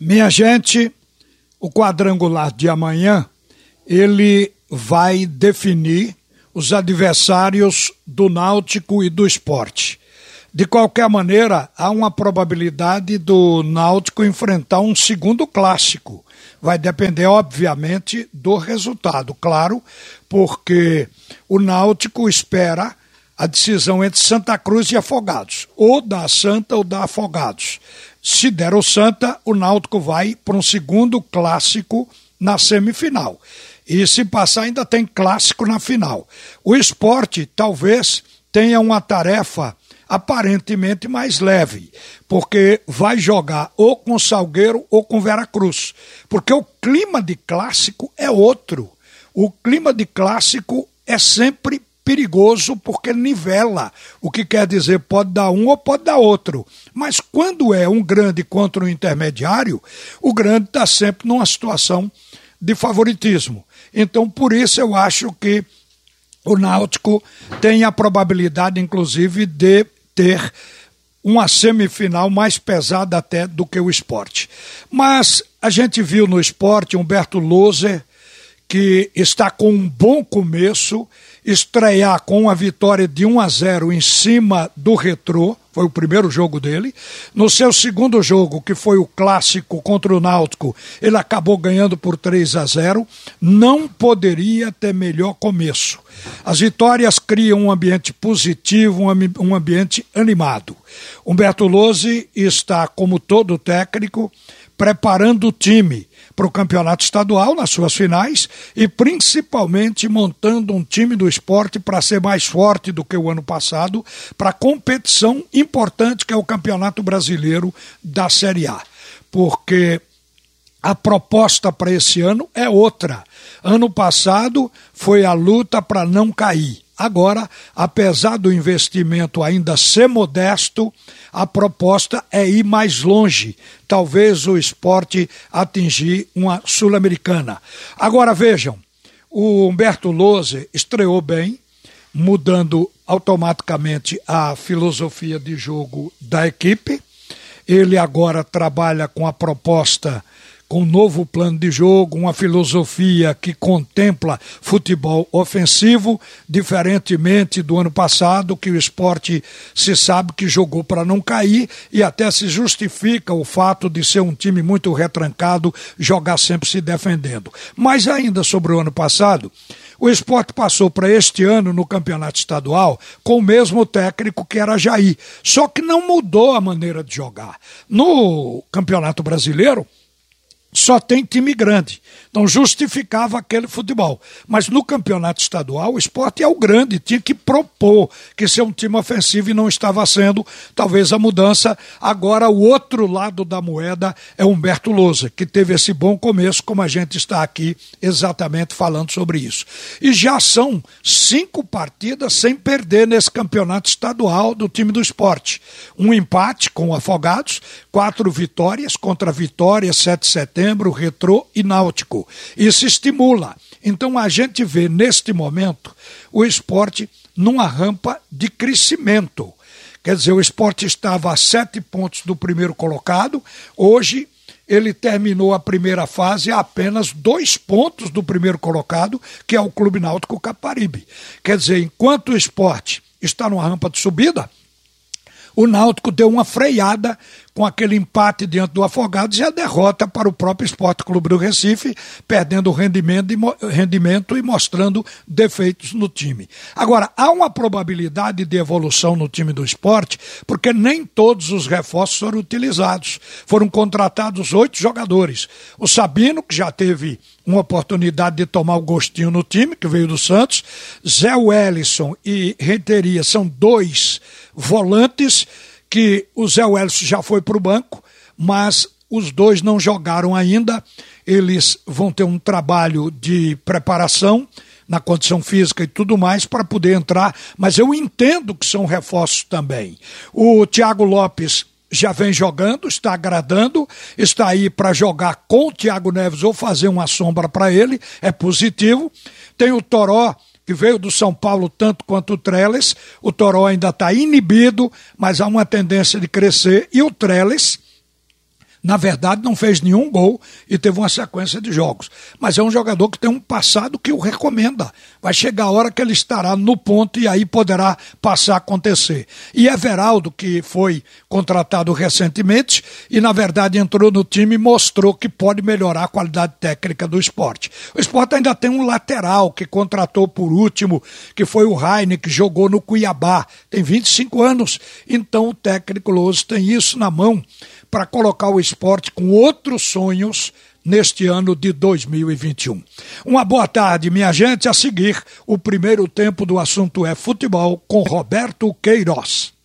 Minha gente, o quadrangular de amanhã, ele vai definir os adversários do Náutico e do esporte. De qualquer maneira, há uma probabilidade do Náutico enfrentar um segundo clássico. Vai depender, obviamente, do resultado, claro, porque o Náutico espera a decisão entre Santa Cruz e Afogados, ou da Santa ou da Afogados. Se der o Santa, o Náutico vai para um segundo clássico na semifinal. E se passar, ainda tem clássico na final. O esporte talvez tenha uma tarefa aparentemente mais leve, porque vai jogar ou com Salgueiro ou com Veracruz. Porque o clima de clássico é outro. O clima de clássico é sempre perigoso porque nivela, o que quer dizer pode dar um ou pode dar outro. Mas quando é um grande contra um intermediário, o grande está sempre numa situação de favoritismo. Então, por isso eu acho que o Náutico tem a probabilidade, inclusive, de ter uma semifinal mais pesada até do que o esporte. Mas a gente viu no esporte Humberto Loser, que está com um bom começo estrear com a vitória de 1 a 0 em cima do Retrô, foi o primeiro jogo dele. No seu segundo jogo, que foi o clássico contra o Náutico, ele acabou ganhando por 3 a 0. Não poderia ter melhor começo. As vitórias criam um ambiente positivo, um ambiente animado. Humberto Lose está, como todo técnico, preparando o time para o campeonato estadual nas suas finais e principalmente montando um time do esporte para ser mais forte do que o ano passado para a competição importante que é o Campeonato Brasileiro da Série A. Porque a proposta para esse ano é outra. Ano passado foi a luta para não cair. Agora, apesar do investimento ainda ser modesto, a proposta é ir mais longe, talvez o esporte atingir uma sul-americana. Agora vejam, o Humberto Lose estreou bem, mudando automaticamente a filosofia de jogo da equipe. Ele agora trabalha com a proposta com um novo plano de jogo, uma filosofia que contempla futebol ofensivo, diferentemente do ano passado, que o esporte se sabe que jogou para não cair e até se justifica o fato de ser um time muito retrancado, jogar sempre se defendendo. Mas ainda sobre o ano passado, o esporte passou para este ano no campeonato estadual com o mesmo técnico que era Jair, só que não mudou a maneira de jogar. No campeonato brasileiro, só tem time grande. Então justificava aquele futebol. Mas no campeonato estadual, o esporte é o grande, tinha que propor que ser um time ofensivo e não estava sendo. Talvez a mudança. Agora, o outro lado da moeda é Humberto Lousa, que teve esse bom começo, como a gente está aqui exatamente falando sobre isso. E já são cinco partidas sem perder nesse campeonato estadual do time do esporte. Um empate com o Afogados, quatro vitórias contra Vitória, 7 de setembro, Retrô e Náutico. Isso estimula. Então a gente vê neste momento o esporte numa rampa de crescimento. Quer dizer, o esporte estava a sete pontos do primeiro colocado, hoje ele terminou a primeira fase a apenas dois pontos do primeiro colocado, que é o Clube Náutico Caparibe. Quer dizer, enquanto o esporte está numa rampa de subida, o Náutico deu uma freada com aquele empate diante do Afogados e a derrota para o próprio Esporte Clube do Recife, perdendo rendimento e, rendimento e mostrando defeitos no time. Agora, há uma probabilidade de evolução no time do esporte, porque nem todos os reforços foram utilizados. Foram contratados oito jogadores. O Sabino, que já teve uma oportunidade de tomar o gostinho no time, que veio do Santos, Zé Wellison e Renteria são dois volantes que o Zé Wellison já foi para o banco, mas os dois não jogaram ainda. Eles vão ter um trabalho de preparação na condição física e tudo mais para poder entrar, mas eu entendo que são reforços também. O Thiago Lopes já vem jogando, está agradando, está aí para jogar com o Thiago Neves ou fazer uma sombra para ele, é positivo. Tem o Toró que veio do São Paulo tanto quanto o Trellis. O Toró ainda está inibido, mas há uma tendência de crescer. E o Trellis Na verdade, não fez nenhum gol e teve uma sequência de jogos. Mas é um jogador que tem um passado que o recomenda. Vai chegar a hora que ele estará no ponto e aí poderá passar a acontecer. E Everaldo, que foi contratado recentemente e, na verdade, entrou no time e mostrou que pode melhorar a qualidade técnica do esporte. O esporte ainda tem um lateral que contratou por último, que foi o Raine, que jogou no Cuiabá. Tem 25 anos. Então o técnico Louso tem isso na mão para colocar o esporte com outros sonhos neste ano de 2021. Uma boa tarde, minha gente. A seguir, o primeiro tempo do assunto é futebol com Roberto Queiroz.